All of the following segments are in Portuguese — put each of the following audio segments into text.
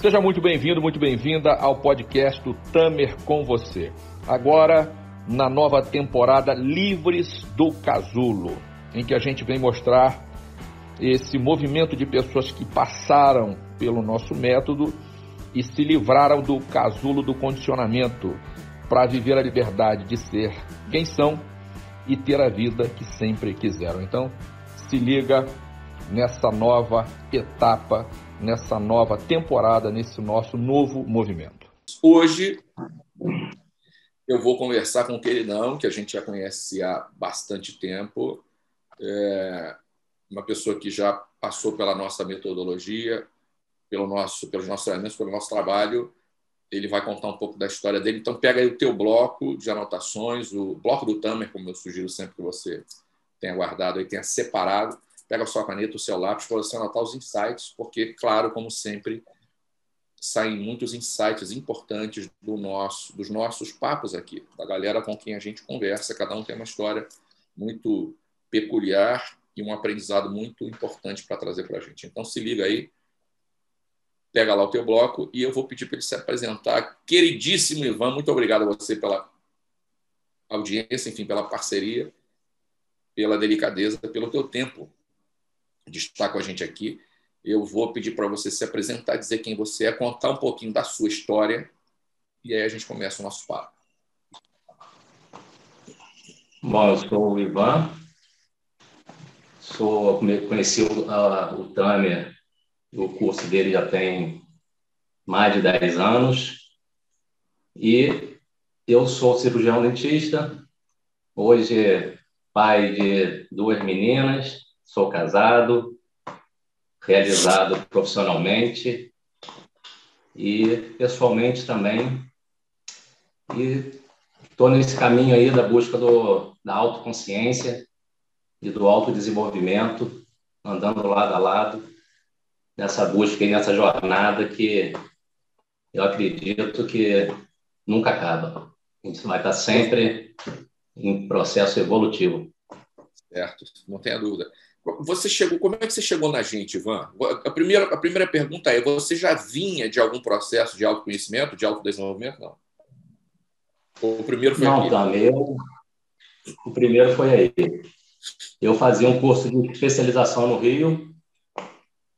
Seja muito bem-vindo, muito bem-vinda ao podcast do Tamer com você. Agora, na nova temporada Livres do Casulo, em que a gente vem mostrar esse movimento de pessoas que passaram pelo nosso método e se livraram do casulo do condicionamento para viver a liberdade de ser quem são e ter a vida que sempre quiseram. Então, se liga nessa nova etapa nessa nova temporada, nesse nosso novo movimento. Hoje eu vou conversar com o queridão, que a gente já conhece há bastante tempo, é uma pessoa que já passou pela nossa metodologia, pelo nosso, pelos nossos treinamentos, pelo nosso trabalho. Ele vai contar um pouco da história dele. Então, pega aí o teu bloco de anotações, o bloco do Tamer, como eu sugiro sempre que você tenha guardado e tenha separado pega a sua caneta, o seu lápis, para você anotar os insights, porque, claro, como sempre, saem muitos insights importantes do nosso, dos nossos papos aqui, da galera com quem a gente conversa. Cada um tem uma história muito peculiar e um aprendizado muito importante para trazer para a gente. Então, se liga aí, pega lá o teu bloco e eu vou pedir para ele se apresentar. Queridíssimo Ivan, muito obrigado a você pela audiência, enfim, pela parceria, pela delicadeza, pelo teu tempo de estar com a gente aqui. Eu vou pedir para você se apresentar, dizer quem você é, contar um pouquinho da sua história e aí a gente começa o nosso papo. Bom, eu sou o Ivan, sou, conheci o, o Tamer, o curso dele já tem mais de 10 anos e eu sou cirurgião dentista, hoje pai de duas meninas, sou casado, realizado profissionalmente e pessoalmente também. E estou nesse caminho aí da busca do, da autoconsciência e do autodesenvolvimento, andando lado a lado, nessa busca e nessa jornada que eu acredito que nunca acaba. A gente vai estar sempre em processo evolutivo. Certo, não tenha dúvida. Você chegou, como é que você chegou na gente, Ivan? A primeira, a primeira pergunta é: você já vinha de algum processo de autoconhecimento, de autodesenvolvimento? Não. O primeiro foi Não, aqui? eu, o primeiro foi aí. Eu fazia um curso de especialização no Rio.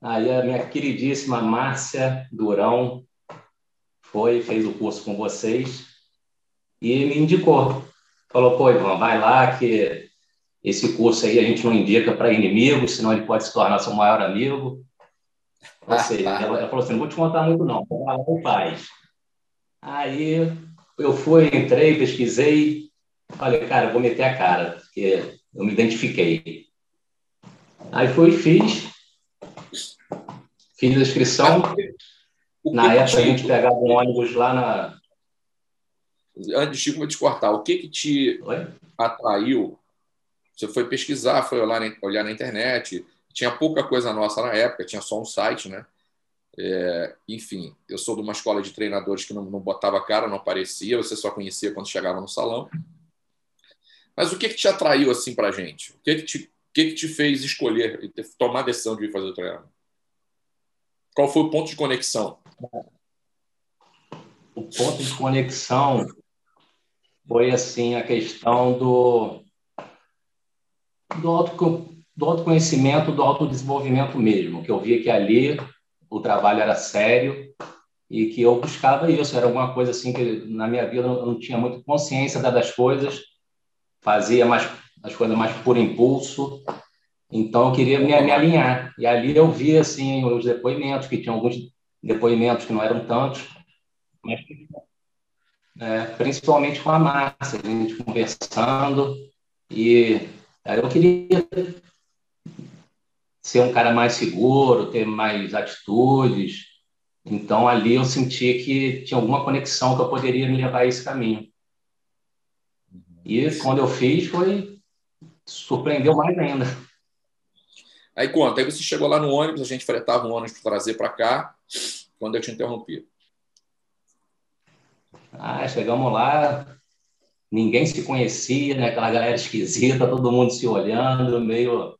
Aí a minha queridíssima Márcia Durão foi, fez o curso com vocês e me indicou. Falou, pô, Ivan, vai lá que esse curso aí a gente não indica para inimigos, senão ele pode se tornar seu maior amigo. Ou seja, ela, ela falou assim: não vou te contar muito, não, vai lá e faz. Aí eu fui, entrei, pesquisei, falei, cara, eu vou meter a cara, porque eu me identifiquei. Aí fui e fiz, fiz a inscrição. Na época a gente pegava um ônibus lá na. Antes, Chico, vou te cortar. O que, que te Oi? atraiu você foi pesquisar, foi olhar, olhar na internet. Tinha pouca coisa nossa na época, tinha só um site, né? É, enfim, eu sou de uma escola de treinadores que não, não botava cara, não aparecia, você só conhecia quando chegava no salão. Mas o que, que te atraiu assim para a gente? O que, que, te, que, que te fez escolher e tomar a decisão de vir fazer o treinamento? Qual foi o ponto de conexão? O ponto de conexão foi assim a questão do do, auto, do autoconhecimento, do autodesenvolvimento mesmo, que eu via que ali o trabalho era sério e que eu buscava isso. Era alguma coisa assim que na minha vida eu não tinha muito consciência das coisas, fazia mais as coisas mais por impulso. Então eu queria me, me alinhar. E ali eu via assim os depoimentos, que tinham alguns depoimentos que não eram tantos, mas é, principalmente com a Márcia, a gente conversando e eu queria ser um cara mais seguro, ter mais atitudes. Então, ali eu senti que tinha alguma conexão que eu poderia me levar a esse caminho. E quando eu fiz, foi. surpreendeu mais ainda. Aí conta, aí você chegou lá no ônibus, a gente fretava um ônibus para trazer para cá, quando eu te interrompi. Ah, chegamos lá, ninguém se conhecia, né? aquela galera esquisita, todo mundo se olhando, meio,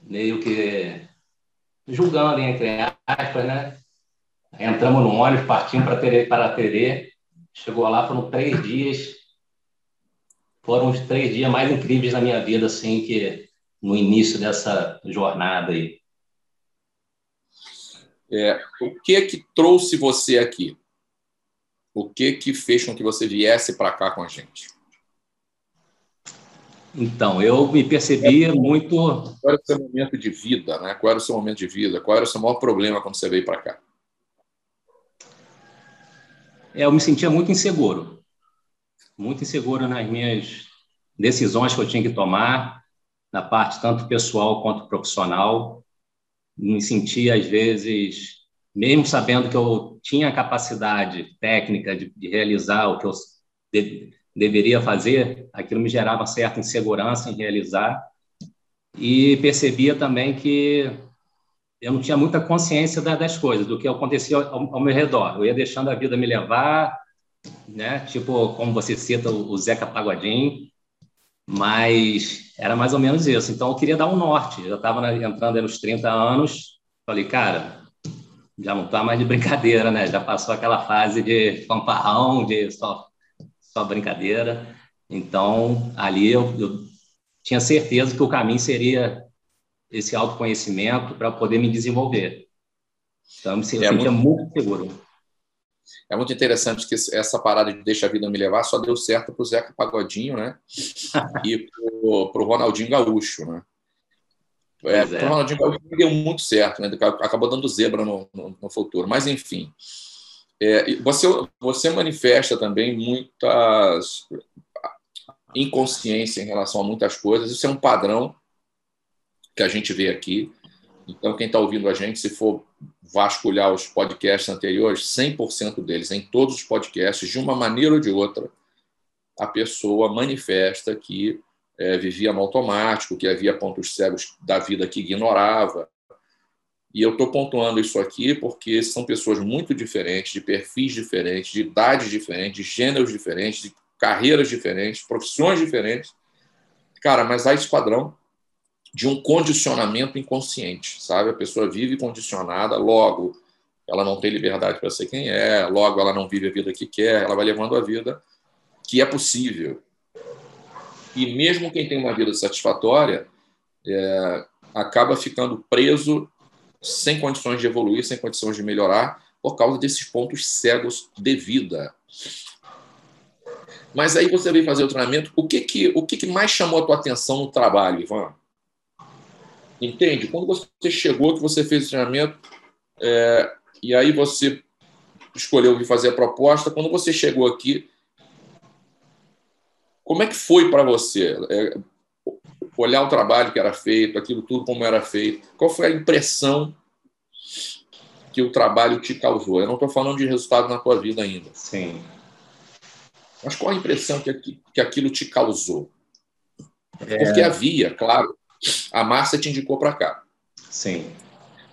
meio que julgando, entre aspas, né? Entramos no ônibus, partimos para Terê, para Terê. Chegou lá, foram três dias. Foram os três dias mais incríveis da minha vida, assim, que no início dessa jornada aí. É, o que é que trouxe você aqui? O que que fez com que você viesse para cá com a gente? Então, eu me percebi é, muito. Qual era o seu momento de vida, né? Qual era o seu momento de vida? Qual era o seu maior problema quando você veio para cá? É, eu me sentia muito inseguro, muito inseguro nas minhas decisões que eu tinha que tomar, na parte tanto pessoal quanto profissional. Me sentia às vezes, mesmo sabendo que eu tinha a capacidade técnica de, de realizar o que eu de, deveria fazer, aquilo me gerava certa insegurança em realizar. E percebia também que eu não tinha muita consciência das coisas, do que acontecia ao, ao meu redor. Eu ia deixando a vida me levar, né? Tipo, como você cita o Zeca Pagodinho, mas era mais ou menos isso. Então, eu queria dar um norte. Eu já estava entrando nos 30 anos, falei, cara, já não está mais de brincadeira, né? Já passou aquela fase de fanfarrão, de só, só brincadeira. Então, ali eu, eu tinha certeza que o caminho seria esse autoconhecimento para poder me desenvolver. Então, eu me sentia é muito, muito seguro. É muito interessante que essa parada de deixa a vida me levar só deu certo para o Zeca Pagodinho, né? e para o Ronaldinho Gaúcho, né? É, é. O Ronaldinho Gaúcho deu muito certo, né? Acabou dando zebra no, no, no futuro. Mas, enfim. É, você, você manifesta também muitas inconsciência em relação a muitas coisas. Isso é um padrão que a gente vê aqui. Então, quem está ouvindo a gente, se for vasculhar os podcasts anteriores, 100% deles, em todos os podcasts, de uma maneira ou de outra, a pessoa manifesta que é, vivia no automático, que havia pontos cegos da vida que ignorava. E eu estou pontuando isso aqui porque são pessoas muito diferentes, de perfis diferentes, de idades diferentes, de gêneros diferentes, de carreiras diferentes, profissões diferentes. Cara, mas há esse padrão de um condicionamento inconsciente, sabe? A pessoa vive condicionada, logo ela não tem liberdade para ser quem é, logo ela não vive a vida que quer, ela vai levando a vida que é possível. E mesmo quem tem uma vida satisfatória é, acaba ficando preso sem condições de evoluir, sem condições de melhorar, por causa desses pontos cegos de vida. Mas aí você veio fazer o treinamento, o que que, o que, que mais chamou a tua atenção no trabalho, Ivan? Entende? Quando você chegou, que você fez o treinamento, é, e aí você escolheu vir fazer a proposta, quando você chegou aqui, como é que foi para você é, olhar o trabalho que era feito, aquilo tudo como era feito? Qual foi a impressão que o trabalho te causou? Eu não estou falando de resultado na tua vida ainda. Sim. Mas qual a impressão que, que aquilo te causou? É... Porque havia, claro, a Márcia te indicou para cá. Sim.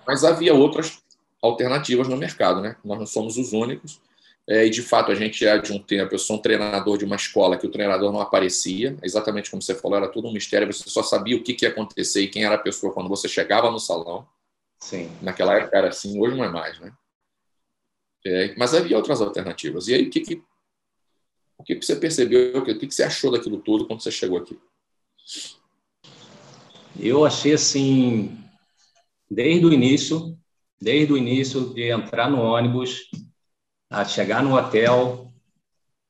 Mas havia outras alternativas no mercado, né? Nós não somos os únicos. É, e de fato a gente é de um tempo. Eu sou um treinador de uma escola que o treinador não aparecia, exatamente como você falou, era tudo um mistério. Você só sabia o que, que ia acontecer e quem era a pessoa quando você chegava no salão. Sim. Naquela época era assim, hoje não é mais, né? É, mas havia outras alternativas. E aí, o que, que, o que, que você percebeu? O que, que você achou daquilo tudo quando você chegou aqui? Eu achei assim, desde o início, desde o início de entrar no ônibus, a chegar no hotel,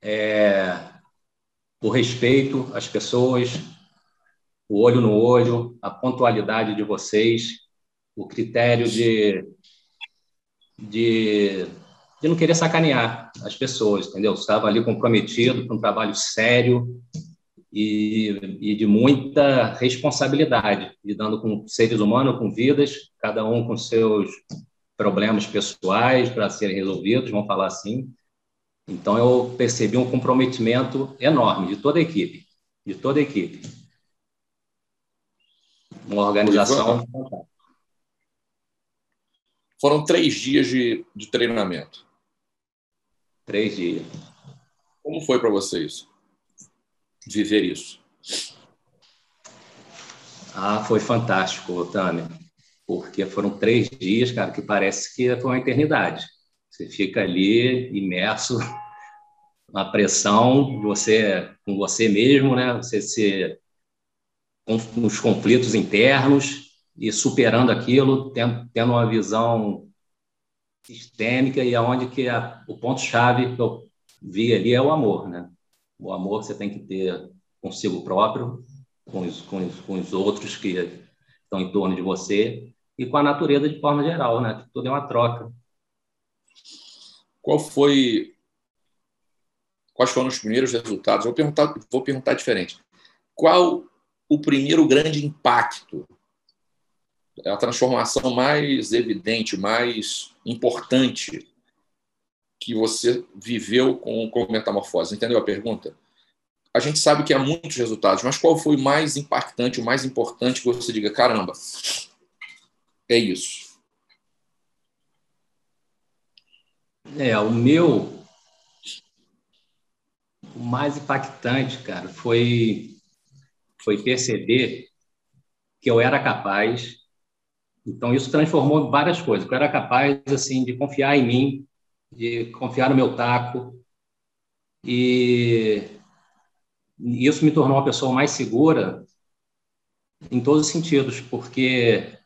é, o respeito às pessoas, o olho no olho, a pontualidade de vocês, o critério de, de, de não querer sacanear as pessoas, entendeu? Estava ali comprometido com um trabalho sério, e, e de muita responsabilidade, lidando com seres humanos, com vidas, cada um com seus problemas pessoais para serem resolvidos, vamos falar assim. Então, eu percebi um comprometimento enorme de toda a equipe, de toda a equipe. Uma organização Foram três dias de, de treinamento. Três dias. Como foi para você isso? viver isso? Ah, foi fantástico, Tânia, porque foram três dias, cara, que parece que foi uma eternidade. Você fica ali imerso na pressão, você com você mesmo, né? Você se com os conflitos internos e superando aquilo, tendo, tendo uma visão sistêmica e aonde que a, o ponto chave que eu vi ali é o amor, né? O amor que você tem que ter consigo próprio, com os, com os, com os outros que estão em torno de você e com a natureza de forma geral, né? Tudo é uma troca. Qual foi quais foram os primeiros resultados? Vou perguntar, vou perguntar diferente. Qual o primeiro grande impacto, a transformação mais evidente, mais importante que você viveu com, com metamorfose? Entendeu a pergunta? A gente sabe que há muitos resultados, mas qual foi o mais impactante, o mais importante que você diga, caramba, é isso? É, o meu o mais impactante, cara, foi foi perceber que eu era capaz. Então isso transformou várias coisas. Eu era capaz assim de confiar em mim, de confiar no meu taco e isso me tornou uma pessoa mais segura em todos os sentidos, porque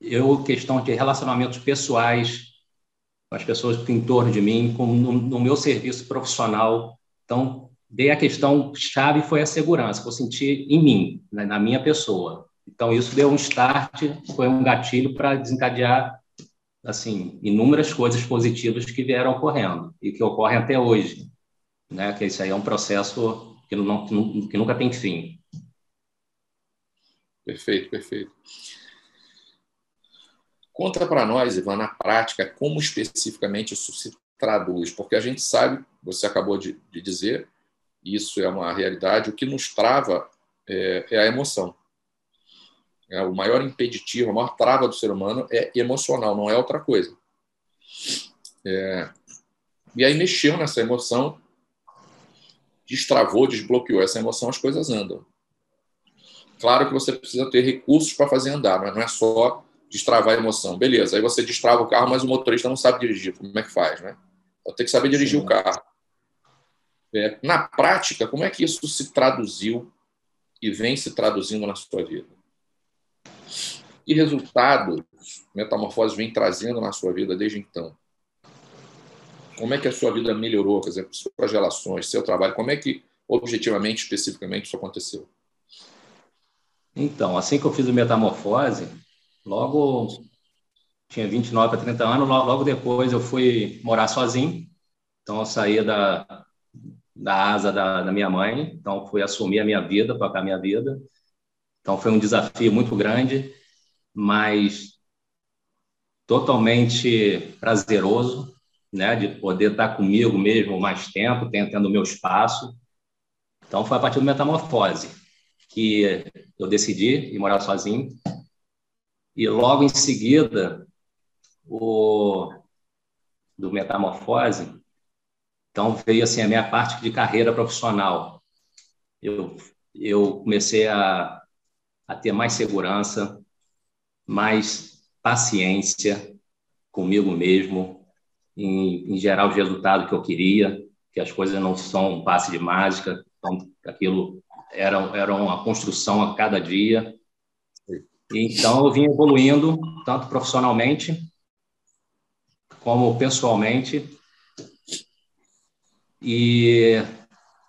eu questão de relacionamentos pessoais com as pessoas que em torno de mim, com, no, no meu serviço profissional, então Daí a questão chave foi a segurança, que eu senti em mim, né, na minha pessoa. Então isso deu um start, foi um gatilho para desencadear assim inúmeras coisas positivas que vieram ocorrendo e que ocorrem até hoje, né? Que isso aí é um processo que, não, que nunca tem fim. Perfeito, perfeito. Conta para nós, Ivan, na prática, como especificamente isso se traduz, porque a gente sabe, você acabou de, de dizer, isso é uma realidade. O que nos trava é, é a emoção. É, o maior impeditivo, a maior trava do ser humano é emocional, não é outra coisa. É, e aí mexeu nessa emoção, destravou, desbloqueou essa emoção, as coisas andam. Claro que você precisa ter recursos para fazer andar, mas não é só destravar a emoção. Beleza, aí você destrava o carro, mas o motorista não sabe dirigir. Como é que faz, né? Então, tem que saber dirigir Sim. o carro. É, na prática, como é que isso se traduziu e vem se traduzindo na sua vida? Que resultados Metamorfose vem trazendo na sua vida desde então? Como é que a sua vida melhorou, por exemplo, suas relações, seu trabalho? Como é que, objetivamente, especificamente, isso aconteceu? Então, assim que eu fiz o Metamorfose, logo tinha 29 para 30 anos, logo depois eu fui morar sozinho. Então, eu saí da, da asa da, da, minha mãe, então fui assumir a minha vida, tocar a minha vida. Então foi um desafio muito grande, mas totalmente prazeroso, né, de poder estar comigo mesmo mais tempo, tendo o meu espaço. Então foi a partir do Metamorfose que eu decidi ir morar sozinho. E logo em seguida, o do Metamorfose, então veio assim a minha parte de carreira profissional. Eu eu comecei a, a ter mais segurança, mais paciência comigo mesmo, em, em gerar o resultado que eu queria, que as coisas não são um passe de mágica, então aquilo era, era uma construção a cada dia. Então eu vim evoluindo tanto profissionalmente como pessoalmente e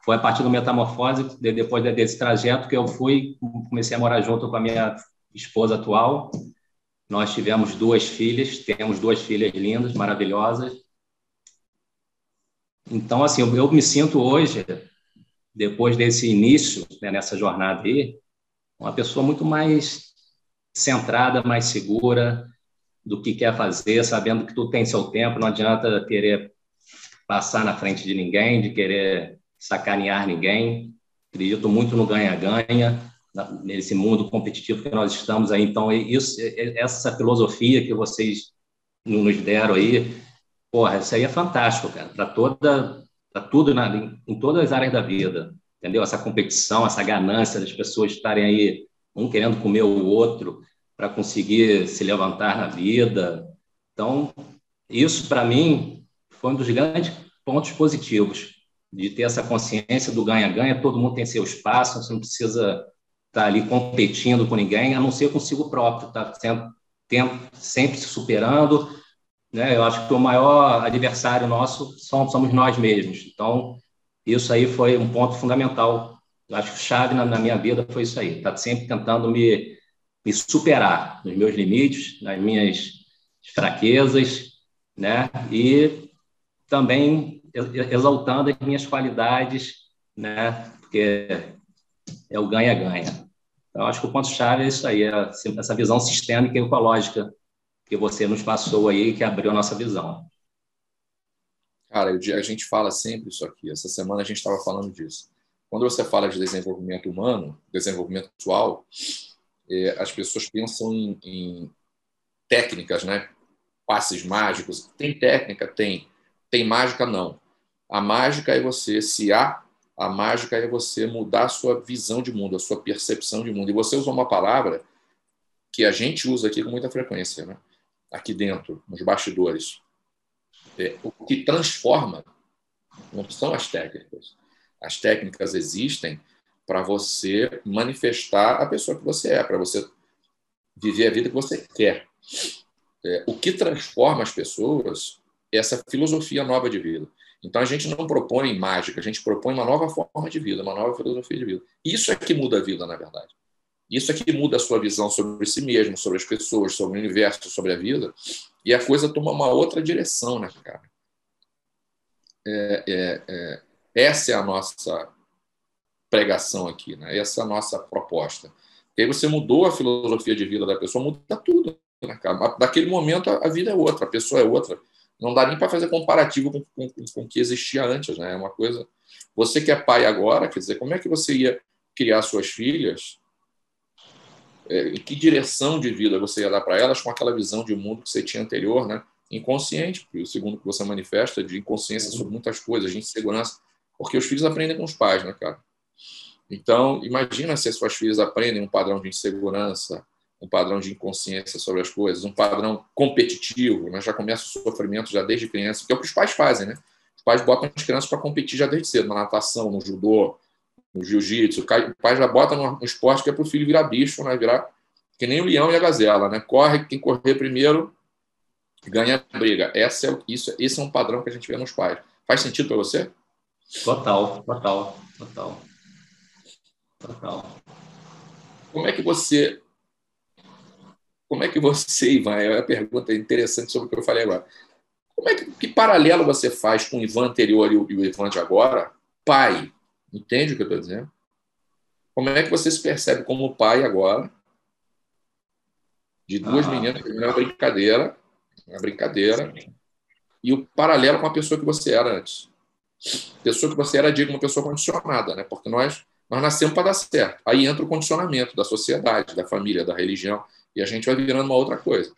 foi a partir do Metamorfose, depois desse trajeto, que eu fui, comecei a morar junto com a minha esposa atual. Nós tivemos duas filhas, temos duas filhas lindas, maravilhosas. Então, assim, eu, me sinto hoje, depois desse início, né, nessa jornada aí, uma pessoa muito mais centrada, mais segura do que quer fazer, sabendo que tudo tem seu tempo, não adianta querer passar na frente de ninguém, de querer sacanear ninguém. Acredito muito no ganha-ganha, nesse mundo competitivo que nós estamos aí. Então, isso, essa filosofia que vocês nos deram aí, porra, isso aí é fantástico, cara, para toda, para tudo, na, em todas as áreas da vida, entendeu? Essa competição, essa ganância das pessoas estarem aí, um querendo comer o outro para conseguir se levantar na vida. Então, isso para mim foi um dos grandes pontos positivos de ter essa consciência do ganha-ganha, todo mundo tem seu espaço, você não precisa estar ali competindo com ninguém, a não ser consigo próprio, está sempre, sempre se superando. Né? Eu acho que o maior adversário nosso somos nós mesmos. Então, isso aí foi um ponto fundamental. Eu acho que chave na, na minha vida foi isso aí. Está sempre tentando me, me superar nos meus limites, nas minhas fraquezas, né? E também exaltando as minhas qualidades, né? Porque é o ganha-ganha. Então, acho que o ponto-chave é isso aí, é essa visão sistêmica e ecológica que você nos passou aí, que abriu a nossa visão. Cara, a gente fala sempre isso aqui. Essa semana a gente estava falando disso. Quando você fala de desenvolvimento humano, desenvolvimento pessoal, é, as pessoas pensam em, em técnicas, né? Passes mágicos. Tem técnica? Tem. Tem mágica? Não. A mágica é você, se há, a mágica é você mudar a sua visão de mundo, a sua percepção de mundo. E você usou uma palavra que a gente usa aqui com muita frequência, né? aqui dentro, nos bastidores. É, o que transforma não são as técnicas. As técnicas existem para você manifestar a pessoa que você é, para você viver a vida que você quer. É, o que transforma as pessoas é essa filosofia nova de vida. Então a gente não propõe mágica, a gente propõe uma nova forma de vida, uma nova filosofia de vida. Isso é que muda a vida, na verdade. Isso é que muda a sua visão sobre si mesmo, sobre as pessoas, sobre o universo, sobre a vida. E a coisa toma uma outra direção, né, cara? É, é, é, essa é a nossa pregação aqui, né? Essa é a nossa proposta. Porque aí você mudou a filosofia de vida da pessoa, muda tudo. Né, cara? Daquele momento a vida é outra, a pessoa é outra. Não dá nem para fazer comparativo com, com, com o que existia antes, né? É uma coisa. Você que é pai agora, quer dizer, como é que você ia criar suas filhas? É, em que direção de vida você ia dar para elas com aquela visão de mundo que você tinha anterior, né? Inconsciente, porque o segundo que você manifesta de inconsciência sobre muitas coisas, de insegurança, porque os filhos aprendem com os pais, né, cara? Então, imagina se as suas filhas aprendem um padrão de insegurança, um padrão de inconsciência sobre as coisas, um padrão competitivo, né? já começa o sofrimento já desde criança, que é o que os pais fazem, né? Os pais botam as crianças para competir já desde cedo, na natação, no judô, no jiu-jitsu. O pai já bota no esporte que é para o filho virar bicho, né? Virar que nem o leão e a gazela, né? Corre, quem correr primeiro ganha a briga. É, isso, esse é um padrão que a gente vê nos pais. Faz sentido para você? Total, total, total. Total. Como é que você. Como é que você, Ivan, é uma pergunta interessante sobre o que eu falei agora. Como é que, que paralelo você faz com o Ivan anterior e o, e o Ivan de agora? Pai, entende o que eu estou dizendo? Como é que você se percebe como pai agora? De duas ah. meninas, é uma brincadeira, uma brincadeira, e o paralelo com a pessoa que você era antes. Pessoa que você era, digo, uma pessoa condicionada, né? Porque nós nós nascemos para dar certo. Aí entra o condicionamento da sociedade, da família, da religião, e a gente vai virando uma outra coisa.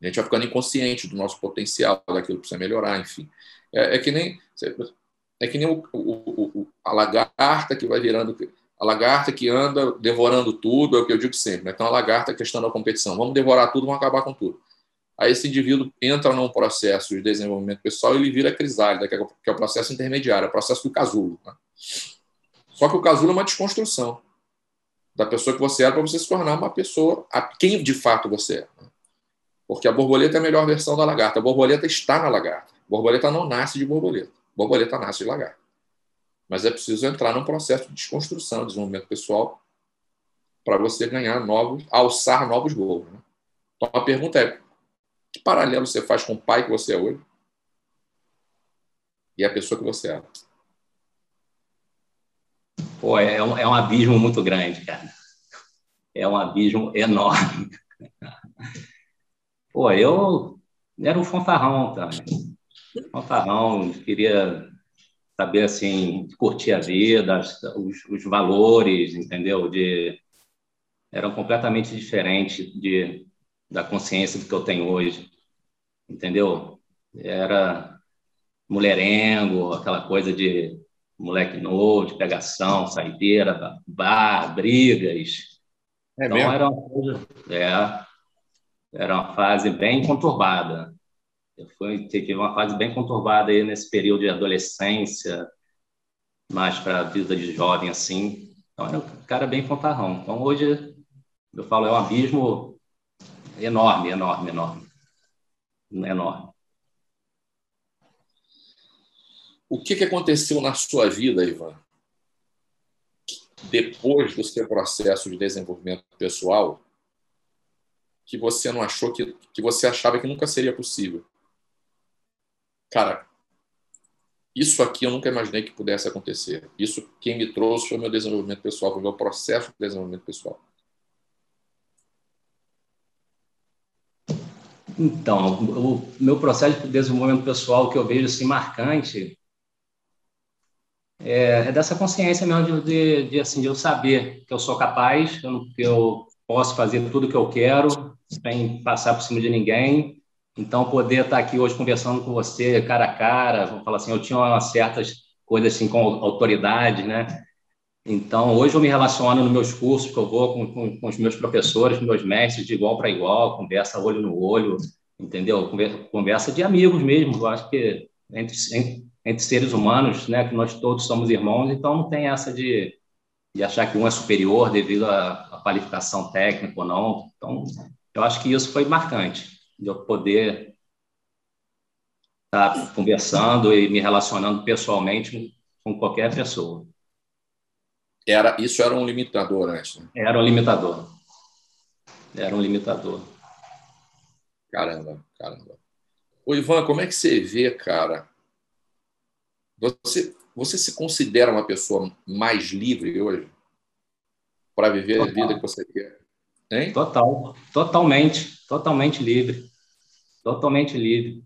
A gente vai ficando inconsciente do nosso potencial, daquilo que precisa melhorar, enfim. É, é que nem é que nem o, o, o, a lagarta que vai virando a lagarta que anda devorando tudo, é o que eu digo sempre. Né? Então, a lagarta é questão da competição. Vamos devorar tudo, vamos acabar com tudo. Aí esse indivíduo entra num processo de desenvolvimento pessoal e ele vira crisálida, que é o processo intermediário, é o processo do casulo. Né? Só que o casulo é uma desconstrução da pessoa que você era para você se tornar uma pessoa, a quem de fato você é. Porque a borboleta é a melhor versão da lagarta. A borboleta está na lagarta. A borboleta não nasce de borboleta. A borboleta nasce de lagarta. Mas é preciso entrar num processo de desconstrução, de desenvolvimento pessoal, para você ganhar novos, alçar novos voos. Né? Então a pergunta é: que paralelo você faz com o pai que você é hoje e a pessoa que você é? Pô, é um, é um abismo muito grande, cara. É um abismo enorme. Pô, eu era um fanfarrão também. Fanfarrão, queria saber, assim, curtir a vida, os, os valores, entendeu? De, eram completamente diferentes de, da consciência do que eu tenho hoje, entendeu? Era mulherengo, aquela coisa de moleque novo, de pegação, saideira, bar, brigas. É então mesmo? era uma coisa, é, era uma fase bem conturbada. Eu fui, tive uma fase bem conturbada aí nesse período de adolescência, mais para a vida de jovem, assim. Então, era um cara bem fanfarrão. Então, hoje, eu falo, é um abismo enorme, enorme, enorme. Enorme. O que, que aconteceu na sua vida, Ivan? Depois do seu processo de desenvolvimento pessoal, que você não achou que, que você achava que nunca seria possível. Cara, isso aqui eu nunca imaginei que pudesse acontecer. Isso quem me trouxe foi o meu desenvolvimento pessoal, foi o meu processo de desenvolvimento pessoal. Então, o meu processo de desenvolvimento pessoal que eu vejo assim marcante é, é dessa consciência mesmo de, de, de, assim de eu saber que eu sou capaz, que eu, que eu posso fazer tudo o que eu quero sem passar por cima de ninguém então, poder estar aqui hoje conversando com você cara a cara, vamos falar assim, eu tinha umas certas coisas assim com autoridade, né? Então, hoje eu me relaciono nos meus cursos que eu vou com, com, com os meus professores, com meus mestres, de igual para igual, conversa olho no olho, entendeu? Conversa, de amigos mesmo, eu acho que entre, entre seres humanos, né, que nós todos somos irmãos, então não tem essa de, de achar que um é superior devido à, à qualificação técnica ou não. Então, eu acho que isso foi marcante de eu poder estar conversando e me relacionando pessoalmente com qualquer pessoa. Era, isso era um limitador antes? Né? Era um limitador. Era um limitador. Caramba, caramba. Ô, Ivan, como é que você vê, cara? Você, você se considera uma pessoa mais livre hoje para viver Total. a vida que você quer? Hein? Total, totalmente, totalmente livre, totalmente livre.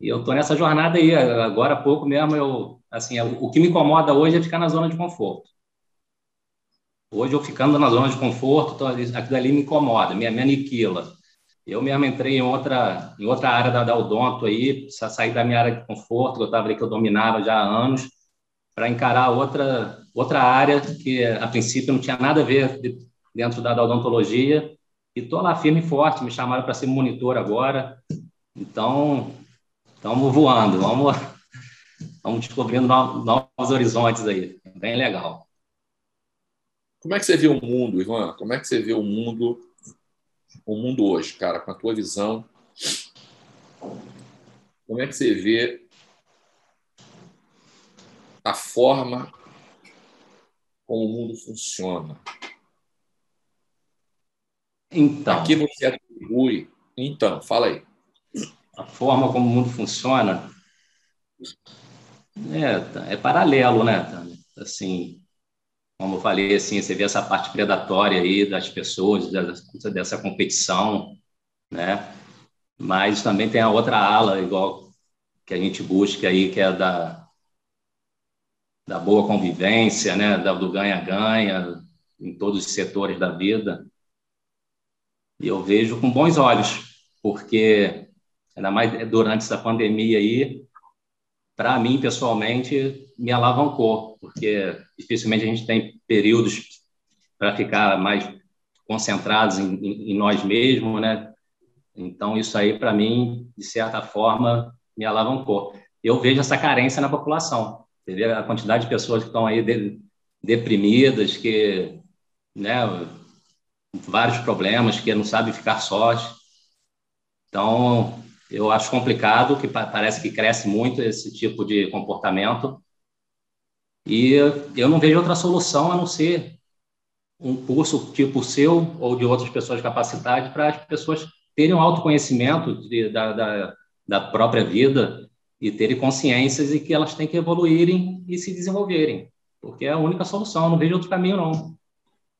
E eu tô nessa jornada aí. Agora há pouco mesmo eu, assim, o que me incomoda hoje é ficar na zona de conforto. Hoje eu ficando na zona de conforto, tô, aquilo ali me incomoda, me, me aniquila. Eu mesmo entrei em outra, em outra área da, da Odonto aí, sair da minha área de conforto, que eu estava ali que eu dominava já há anos, para encarar outra, outra área que a princípio não tinha nada a ver dentro da, da odontologia. E estou lá firme e forte. Me chamaram para ser monitor agora. Então, estamos voando. Vamos, vamos descobrindo novos horizontes aí. Bem legal. Como é que você vê o mundo, Ivan? Como é que você vê o mundo, o mundo hoje, cara, com a tua visão? Como é que você vê a forma como o mundo funciona? Então. Aqui você atribui. Então, fala aí. A forma como o mundo funciona é, é paralelo, né? Assim, como eu falei, assim, você vê essa parte predatória aí das pessoas, dessa, dessa competição, né? Mas também tem a outra ala, igual que a gente busca aí, que é da, da boa convivência, né? do ganha-ganha em todos os setores da vida. E eu vejo com bons olhos, porque ainda mais durante essa pandemia aí, para mim pessoalmente me alavancou, porque dificilmente a gente tem períodos para ficar mais concentrados em, em, em, nós mesmos, né? Então isso aí para mim de certa forma me alavancou. Eu vejo essa carência na população, entendeu? A quantidade de pessoas que estão aí de, deprimidas, que né, vários problemas, que não sabe ficar sós. Então, eu acho complicado, que parece que cresce muito esse tipo de comportamento. E eu não vejo outra solução a não ser um curso tipo seu ou de outras pessoas de capacidade para as pessoas terem um autoconhecimento de, da, da, da própria vida e terem consciências e que elas têm que evoluírem e se desenvolverem, porque é a única solução. Eu não vejo outro caminho, não.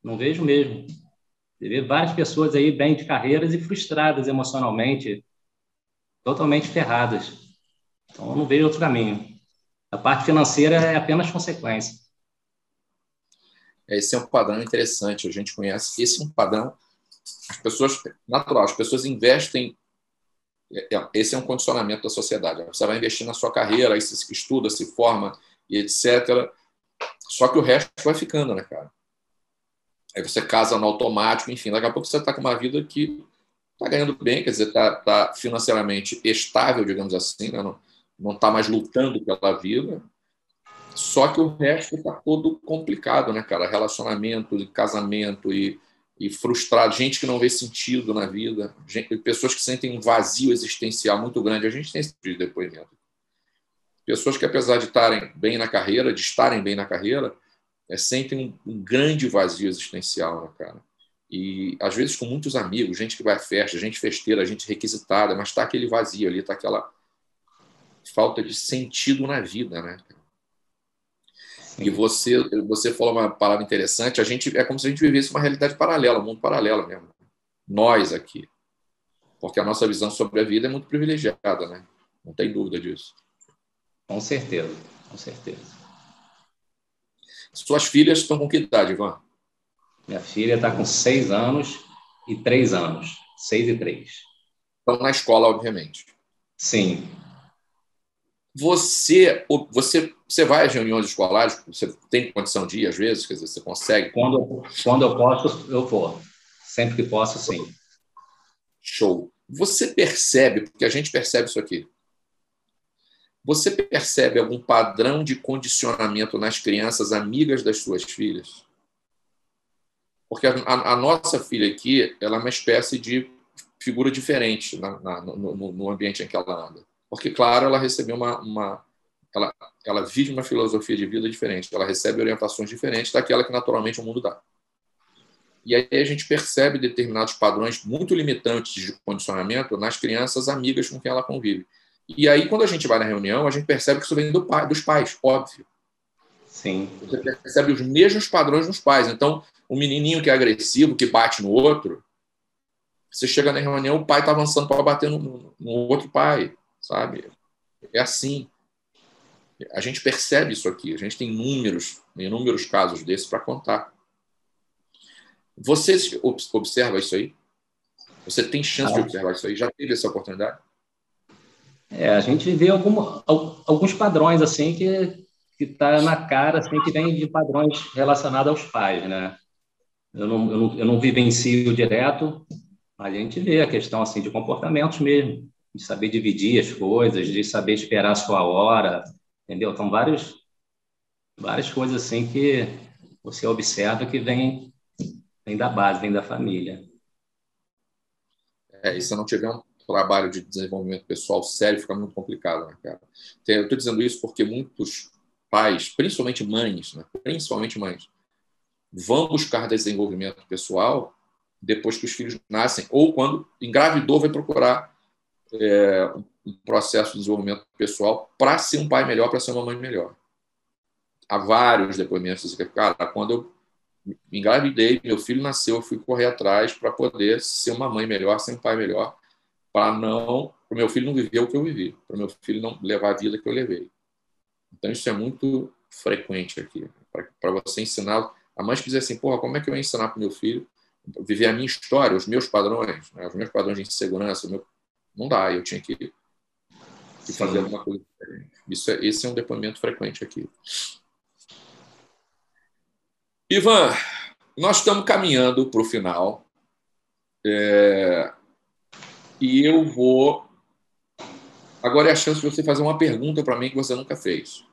Não vejo mesmo. Você vê várias pessoas aí bem de carreiras e frustradas emocionalmente, totalmente ferradas. Então, eu não vejo outro caminho. A parte financeira é apenas consequência. Esse é um padrão interessante. A gente conhece. Esse é um padrão. As pessoas, natural, as pessoas investem. É, é, esse é um condicionamento da sociedade. Você vai investir na sua carreira, aí se estuda, se forma e etc. Só que o resto vai ficando, né, cara? Aí você casa no automático, enfim, daqui a pouco você está com uma vida que está ganhando bem, quer dizer, está tá financeiramente estável, digamos assim, né? não está mais lutando pela vida. Só que o resto está todo complicado, né, cara? Relacionamento, casamento e, e frustrado, gente que não vê sentido na vida, gente, pessoas que sentem um vazio existencial muito grande. A gente tem esse tipo de depoimento. Pessoas que, apesar de estarem bem na carreira, de estarem bem na carreira, é, sentem um, um grande vazio existencial, né, cara? E às vezes com muitos amigos, gente que vai à festa, gente festeira, gente requisitada, mas está aquele vazio ali, está aquela falta de sentido na vida, né? Sim. E você, você falou uma palavra interessante. A gente é como se a gente vivesse uma realidade paralela, um mundo paralelo mesmo. Nós aqui, porque a nossa visão sobre a vida é muito privilegiada, né? Não tem dúvida disso. Com certeza, com certeza. Suas filhas estão com que idade, Ivan? Minha filha está com seis anos e três anos. Seis e três. Estão na escola, obviamente. Sim. Você, você, você vai às reuniões escolares? Você tem condição de ir às vezes? Quer dizer, você consegue? Quando, quando eu posso, eu vou. Sempre que posso, sim. Show. Você percebe, porque a gente percebe isso aqui. Você percebe algum padrão de condicionamento nas crianças amigas das suas filhas? Porque a, a, a nossa filha aqui, ela é uma espécie de figura diferente na, na, no, no, ambiente em que ela anda. Porque, claro, ela recebeu uma, uma ela, ela vive uma filosofia de vida diferente, ela recebe orientações diferentes daquela que naturalmente o mundo dá. E aí a gente percebe determinados padrões muito limitantes de condicionamento nas crianças amigas com quem ela convive. E aí, quando a gente vai na reunião, a gente percebe que isso vem do pai, dos pais, óbvio. Sim. Você percebe os mesmos padrões nos pais. Então, o menininho que é agressivo, que bate no outro, você chega na reunião, o pai está avançando para bater no, no, outro pai, sabe? É assim. A gente percebe isso aqui. A gente tem inúmeros, inúmeros casos desses para contar. Você observa isso aí? Você tem chance ah. de observar isso aí? Já teve essa oportunidade? É, a gente vê algum, alguns padrões assim que que está na cara, assim, que vem de padrões relacionados aos pais, né? Eu não, eu não, eu não vivencio direto, a gente vê a questão assim de comportamentos mesmo, de saber dividir as coisas, de saber esperar a sua hora, entendeu? Então, vários, várias coisas assim que você observa que vem, vem da base, vem da família. É, e se não tiver um trabalho de desenvolvimento pessoal sério, fica muito complicado, né, cara? Eu estou dizendo isso porque muitos pais, principalmente mães, né? principalmente mães, vão buscar desenvolvimento pessoal depois que os filhos nascem, ou quando engravidou, vai procurar é, um processo de desenvolvimento pessoal para ser um pai melhor, para ser uma mãe melhor. Há vários depoimentos que, cara, quando eu engravidei, meu filho nasceu, eu fui correr atrás para poder ser uma mãe melhor, ser um pai melhor, para não, para o meu filho não viver o que eu vivi, para o meu filho não levar a vida que eu levei. Então, isso é muito frequente aqui. Para você ensinar. A mãe que diz assim: porra, como é que eu ia ensinar para o meu filho viver a minha história, os meus padrões, né? os meus padrões de insegurança? Meu... Não dá, eu tinha que, que fazer alguma coisa diferente. Isso é, esse é um depoimento frequente aqui. Ivan, nós estamos caminhando para o final. É... E eu vou Agora é a chance de você fazer uma pergunta para mim que você nunca fez.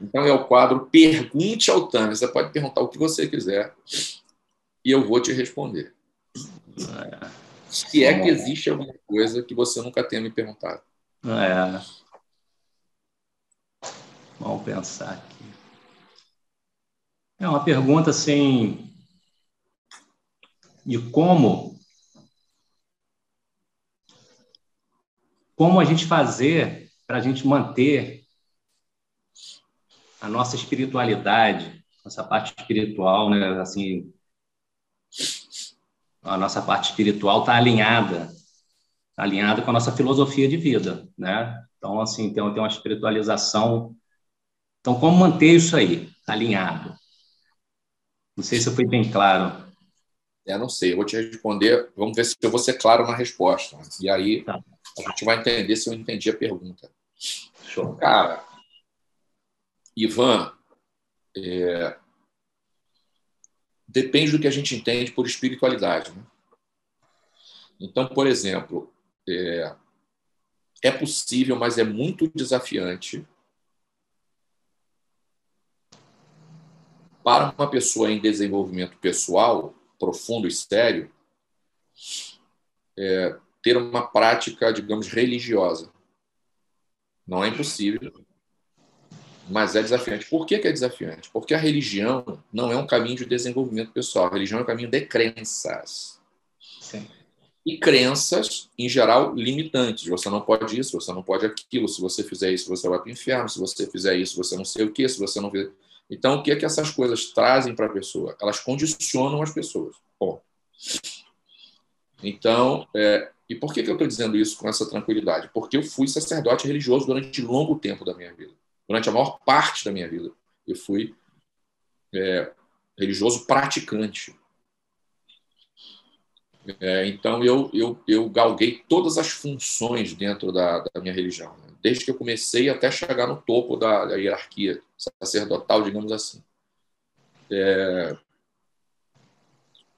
Então é o quadro Pergunte ao Tânia. Você pode perguntar o que você quiser e eu vou te responder. Se é que existe alguma coisa que você nunca tenha me perguntado. É. Vamos pensar aqui. É uma pergunta assim de como como a gente fazer para a gente manter a nossa espiritualidade, nossa parte espiritual, né? Assim, a nossa parte espiritual está alinhada, tá alinhada com a nossa filosofia de vida, né? Então, assim, tem, tem uma espiritualização. Então, como manter isso aí alinhado? Não sei se eu fui bem claro. É, não sei. Eu vou te responder. Vamos ver se eu vou ser claro na resposta. E aí, tá. A gente vai entender se eu entendi a pergunta. Show. Cara, Ivan, é... depende do que a gente entende por espiritualidade. Né? Então, por exemplo, é, é possível, mas é muito desafiante para uma pessoa em desenvolvimento pessoal profundo e sério é, ter uma prática, digamos, religiosa. Não é impossível, mas é desafiante. Por que, que é desafiante? Porque a religião não é um caminho de desenvolvimento pessoal. A religião é um caminho de crenças. Sim. E crenças, em geral, limitantes. Você não pode isso, você não pode aquilo. Se você fizer isso, você vai para o inferno. Se você fizer isso, você não sei o quê. Se você não fizer... Então, o que é que essas coisas trazem para a pessoa? Elas condicionam as pessoas. Bom. Então, é... e por que, que eu estou dizendo isso com essa tranquilidade? Porque eu fui sacerdote religioso durante longo tempo da minha vida durante a maior parte da minha vida. Eu fui é, religioso praticante. É, então, eu, eu, eu galguei todas as funções dentro da, da minha religião, né? desde que eu comecei até chegar no topo da, da hierarquia sacerdotal, digamos assim. É,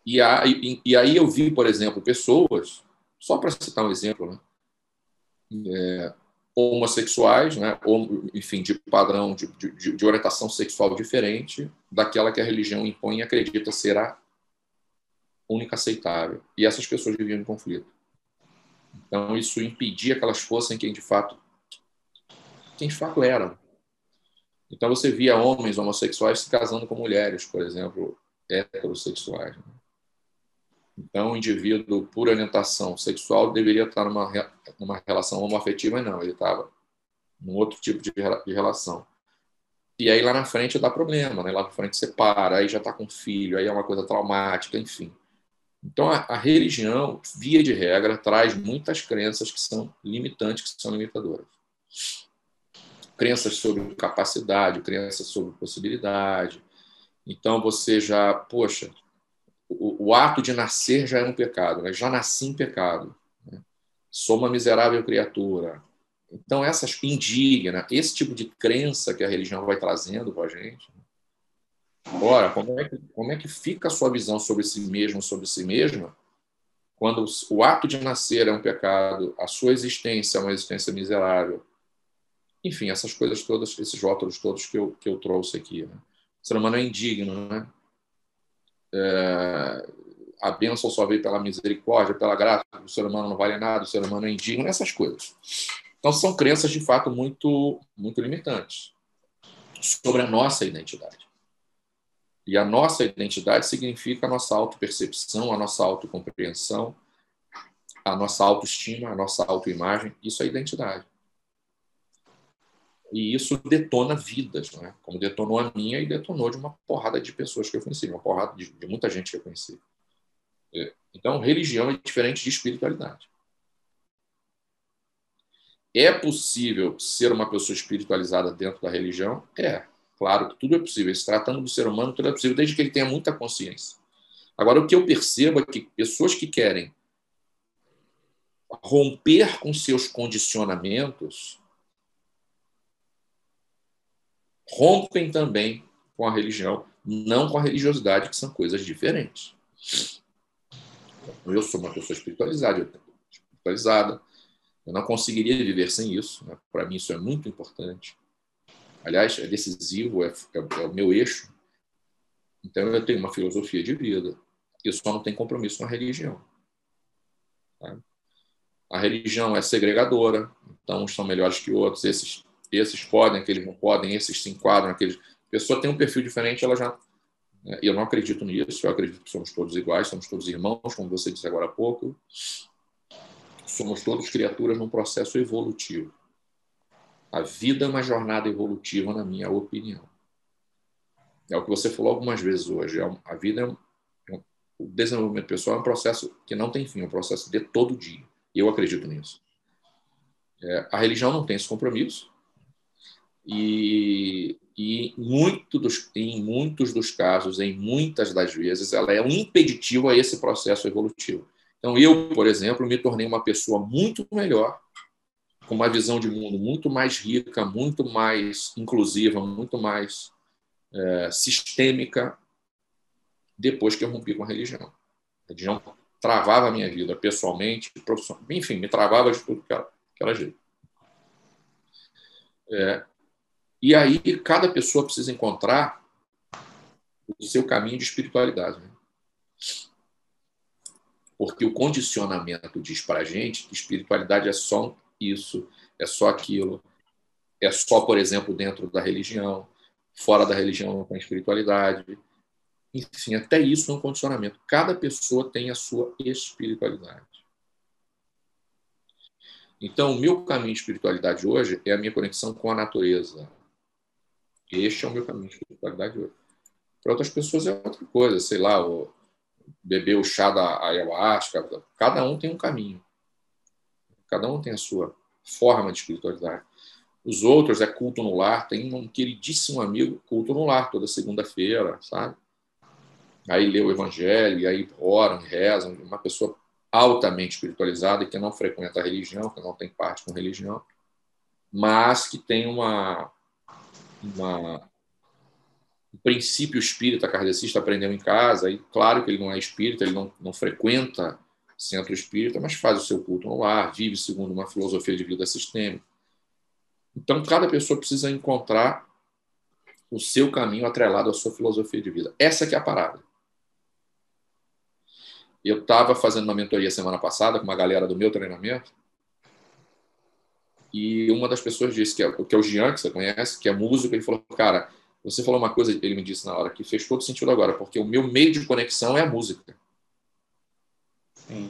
e, aí, e, aí eu vi, por exemplo, pessoas, só para citar um exemplo, né? É, homossexuais, né, ou, enfim, de padrão de, de, de, orientação sexual diferente daquela que a religião impõe e acredita ser a única aceitável. E essas pessoas viviam em conflito. Então isso impedia que elas fossem quem de fato quem de fato eram. Então você via homens homossexuais se casando com mulheres, por exemplo, heterossexuais. Né? Então, o indivíduo, por orientação sexual, deveria estar numa, numa relação homoafetiva, não, ele estava num outro tipo de, de relação. E aí lá na frente dá problema, né? lá na frente separa, aí já está com filho, aí é uma coisa traumática, enfim. Então, a, a, religião, via de regra, traz muitas crenças que são limitantes, que são limitadoras. Crenças sobre capacidade, crenças sobre possibilidade. Então, você já, poxa, o, ato de nascer já é um pecado, né? já nasci em pecado. Né? Sou uma miserável criatura. Então, essas indigna, esse tipo de crença que a religião vai trazendo para a gente. Né? Agora, como é, que, como é que fica a sua visão sobre si mesmo, sobre si mesma, quando o ato de nascer é um pecado, a sua existência é uma existência miserável? Enfim, essas coisas todas, esses rótulos todos que eu, que eu trouxe aqui. Né? O ser humano é indigno, né? É, a bênção só veio pela misericórdia, pela graça, o ser humano não vale nada, o ser humano é indigno, essas coisas. Então, são crenças, de fato, muito, muito limitantes sobre a nossa identidade. E a nossa identidade significa a nossa autopercepção, a nossa autocompreensão, a nossa autoestima, a nossa autoimagem. Isso é identidade. E isso detona vidas, né? como detonou a minha e detonou de uma porrada de pessoas que eu conheci, uma porrada de, de muita gente que eu conheci. É, então, religião é diferente de espiritualidade. É possível ser uma pessoa espiritualizada dentro da religião? É. Claro que tudo é possível. Se tratando do ser humano, tudo é possível, desde que ele tenha muita consciência. Agora, o que eu percebo é que pessoas que querem romper com seus condicionamentos rompem também com a religião, não com a religiosidade, que são coisas diferentes. Eu sou uma pessoa espiritualizada, eu espiritualizada, eu não conseguiria viver sem isso. Né? Para mim, isso é muito importante. Aliás, é decisivo, é, é, é, o meu eixo. Então, eu tenho uma filosofia de vida. Eu só não tenho compromisso com a religião. Tá? A religião é segregadora, então uns são melhores que outros. Esses esses podem, aqueles não podem, esses se enquadram, aqueles. A pessoa tem um perfil diferente, ela já. Né, eu não acredito nisso, eu acredito que somos todos iguais, somos todos irmãos, como você disse agora há pouco. Somos todos criaturas num processo evolutivo. A vida é uma jornada evolutiva, na minha opinião. É o que você falou algumas vezes hoje. É a vida é um, é um, o desenvolvimento pessoal é um processo que não tem fim, é um processo de todo dia. Eu acredito nisso. É, a religião não tem esse compromisso, e, e muito dos, em muitos dos casos, em muitas das vezes, ela é um impeditivo a esse processo evolutivo. Então, eu, por exemplo, me tornei uma pessoa muito melhor, com uma visão de mundo muito mais rica, muito mais inclusiva, muito mais é, sistêmica, depois que eu rompi com a religião. A religião travava a minha vida pessoalmente, profissionalmente, enfim, me travava de tudo que era, que era jeito. É, e aí cada pessoa precisa encontrar o seu caminho de espiritualidade. Né? Porque o condicionamento diz para a gente que espiritualidade é só isso, é só aquilo, é só, por exemplo, dentro da religião, fora da religião não tem espiritualidade. Enfim, até isso é um condicionamento. Cada pessoa tem a sua espiritualidade. Então, o meu caminho de espiritualidade hoje é a minha conexão com a natureza. Este é o meu caminho de espiritualidade hoje. Para outras pessoas é outra coisa, sei lá, beber o chá da ayahuasca. Cada um tem um caminho. Cada um tem a sua forma de espiritualidade. Os outros é culto no lar. Tem um queridíssimo amigo, culto no lar, toda segunda-feira, sabe? Aí lê o evangelho, aí oram, rezam. Uma pessoa altamente espiritualizada que não frequenta a religião, que não tem parte com religião, mas que tem uma, uma o princípio espírita kardecista aprendeu em casa, e claro que ele não é espírita, ele não, não frequenta centro espírita, mas faz o seu culto no lar, vive segundo uma filosofia de vida sistêmica. Então, cada pessoa precisa encontrar o seu caminho atrelado à sua filosofia de vida. Essa que é a parada. Eu estava fazendo uma mentoria semana passada com uma galera do meu treinamento, e uma das pessoas disse, que é, que é o Jean, que você conhece, que é músico, ele falou, cara, você falou uma coisa, ele me disse na hora, que fez todo sentido agora, porque o meu meio de conexão é a música. Sim.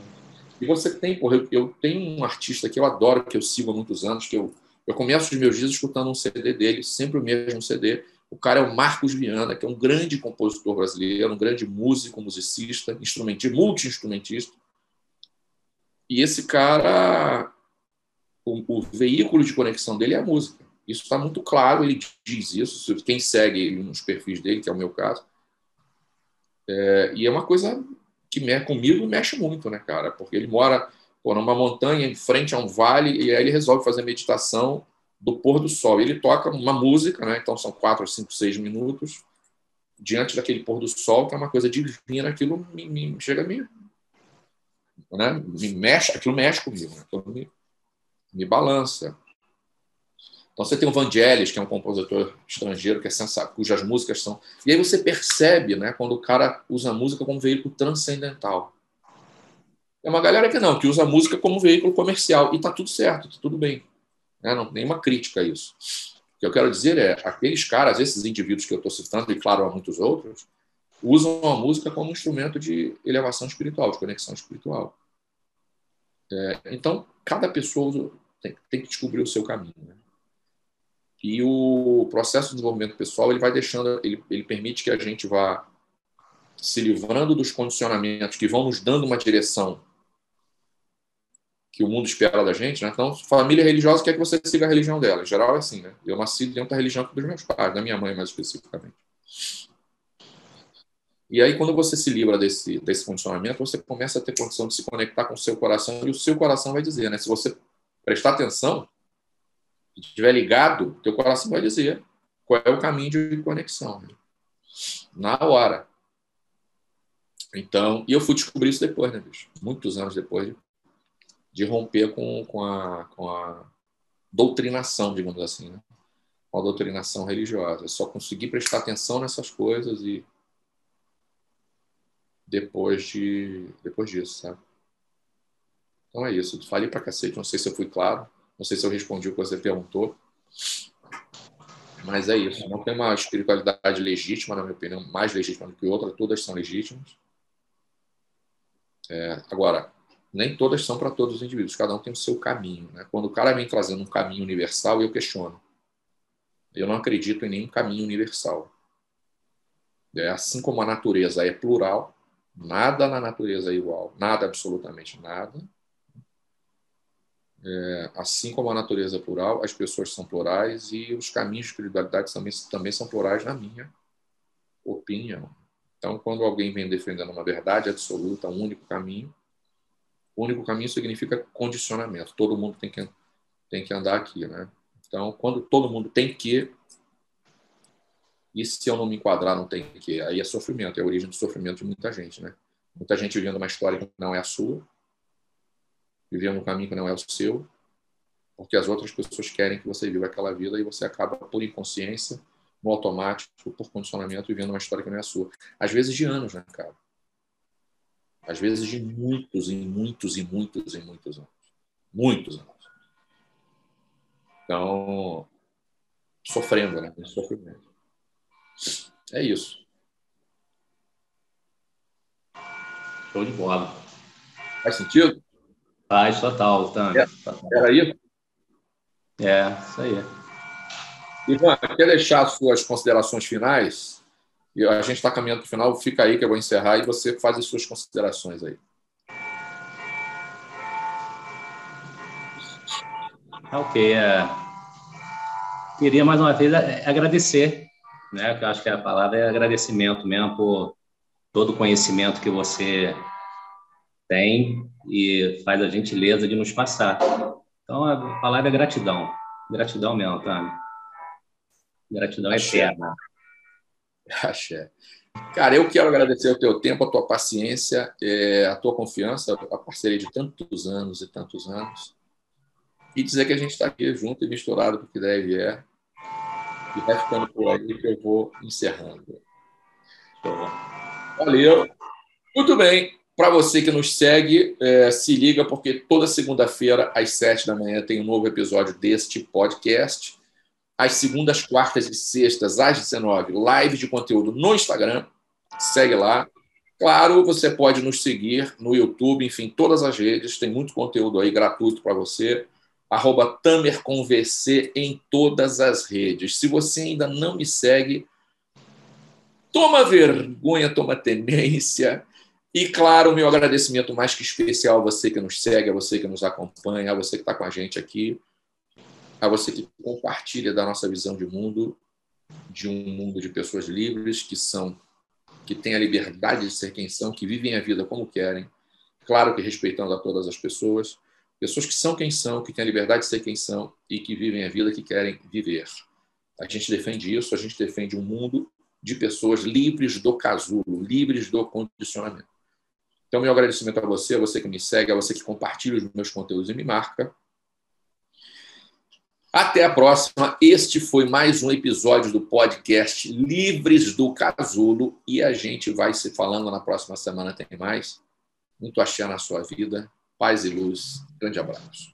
E você tem, porra, eu, eu, tenho um artista que eu adoro, que eu sigo há muitos anos, que eu, eu começo os meus dias escutando um CD dele, sempre o mesmo CD. O cara é o Marcos Viana, que é um grande compositor brasileiro, um grande músico, musicista, instrumentista, multi-instrumentista. E esse cara, o, o veículo de conexão dele é a música. Isso está muito claro, ele diz isso. Quem segue ele nos perfis dele, que é o meu caso. É, e é uma coisa que comigo mexe muito, né, cara? Porque ele mora pô, numa montanha em frente a um vale e aí ele resolve fazer meditação do pôr do sol. Ele toca uma música, né? Então são quatro, cinco, seis minutos diante daquele pôr do sol, que é uma coisa divina. Aquilo me, me chega a me, né? me mexe, aquilo mexe comigo, né? aquilo me, me balança. Então você tem o Vangelis, que é um compositor estrangeiro, que é sensacional, cujas músicas são. E aí você percebe, né, quando o cara usa a música como veículo transcendental. É uma galera que não, que usa a música como veículo comercial. E tá tudo certo, tá tudo bem. Né? Não, nenhuma crítica a isso. O que eu quero dizer é, aqueles caras, esses indivíduos que eu estou citando, e claro, há muitos outros, usam a música como instrumento de elevação espiritual, de conexão espiritual. É, então, cada pessoa tem, tem, que descobrir o seu caminho. Né? E o processo de desenvolvimento pessoal ele vai deixando, ele, ele permite que a gente vá se livrando dos condicionamentos que vão nos dando uma direção que o mundo espera da gente, né? Então, família religiosa quer que você siga a religião dela. Em geral é assim, né? Eu nasci dentro da religião dos meus pais, da minha mãe mais especificamente. E aí, quando você se livra desse, desse condicionamento, você começa a ter condição de se conectar com o seu coração e o seu coração vai dizer, né? Se você prestar atenção, estiver ligado, teu coração vai dizer qual é o caminho de conexão. Né? Na hora. Então, e eu fui descobrir isso depois, né, bicho? Muitos anos depois de, de romper com, com, a, com a doutrinação, digamos assim, né? Com a doutrinação religiosa. Eu só consegui prestar atenção nessas coisas e depois de depois disso, sabe? Então é isso. Falei pra cacete, não sei se eu fui claro. Não sei se eu respondi o que você perguntou. Mas é isso. Não tem uma espiritualidade legítima, na minha opinião, mais legítima do que outra. Todas são legítimas. É, agora, nem todas são para todos os indivíduos. Cada um tem o seu caminho. Né? Quando o cara vem trazendo um caminho universal, eu questiono. Eu não acredito em nenhum caminho universal. É, assim como a natureza é plural, nada na natureza é igual. Nada, absolutamente nada. É, assim como a natureza é plural, as pessoas são plurais e os caminhos de espiritualidade também, também são plurais, na minha opinião. Então, quando alguém vem defendendo uma verdade absoluta, um único caminho, o único caminho significa condicionamento. Todo mundo tem que, tem que andar aqui, né? Então, quando todo mundo tem que, e se eu não me enquadrar, não tem que, aí é sofrimento, é a origem do sofrimento de muita gente, né? Muita gente vivendo uma história que não é a sua, vivendo um caminho que não é o seu, porque as outras pessoas querem que você viva aquela vida e você acaba, por inconsciência, no automático, por condicionamento, vivendo uma história que não é a sua. Às vezes de anos, né, cara? Às vezes de muitos e muitos e muitos e muitos anos. Muitos anos. Então, sofrendo, né? Sofrimento. É isso. Show de bola. Faz sentido? Faz total, tá? É, era isso? É, isso aí. Ivan, quer deixar suas considerações finais? E a gente está caminhando para o final, fica aí que eu vou encerrar e você faz as suas considerações aí. Tá ok. É... Queria mais uma vez agradecer, né? Que eu acho que a palavra é agradecimento mesmo por todo o conhecimento que você tem e faz a gentileza de nos passar. Então, a palavra é gratidão. Gratidão mesmo, tá? Gratidão Axé. eterna. Axé. Cara, eu quero agradecer o teu tempo, a tua paciência, é, a tua confiança, a parceria de tantos anos e tantos anos. E dizer que a gente está aqui junto e misturado porque deve é. E vai ficando por aí que eu vou encerrando. Valeu. Muito bem. Para você que nos segue, é, se liga, porque toda segunda-feira, às sete da manhã, tem um novo episódio deste podcast. Às segundas, quartas e sextas, às 19, live de conteúdo no Instagram. Segue lá. Claro, você pode nos seguir no YouTube, enfim, todas as redes. Tem muito conteúdo aí gratuito para você. Arroba TamerConVC em todas as redes. Se você ainda não me segue, toma vergonha, toma tenência e, claro, meu agradecimento mais que especial a você que nos segue, a você que nos acompanha, a você que está com a gente aqui, a você que compartilha da nossa visão de mundo, de um mundo de pessoas livres que são, que têm a liberdade de ser quem são, que vivem a vida como querem, claro que respeitando a todas as pessoas, pessoas que são quem são, que têm a liberdade de ser quem são e que vivem a vida que querem viver. A gente defende isso, a gente defende um mundo de pessoas livres do casulo, livres do condicionamento. Então, meu agradecimento a você, a você que me segue, a você que compartilha os meus conteúdos e me marca. Até a próxima. Este foi mais um episódio do podcast Livres do Casulo e a gente vai se falando na próxima semana. Tem mais. Muito axé na sua vida. Paz e luz. Grande abraço.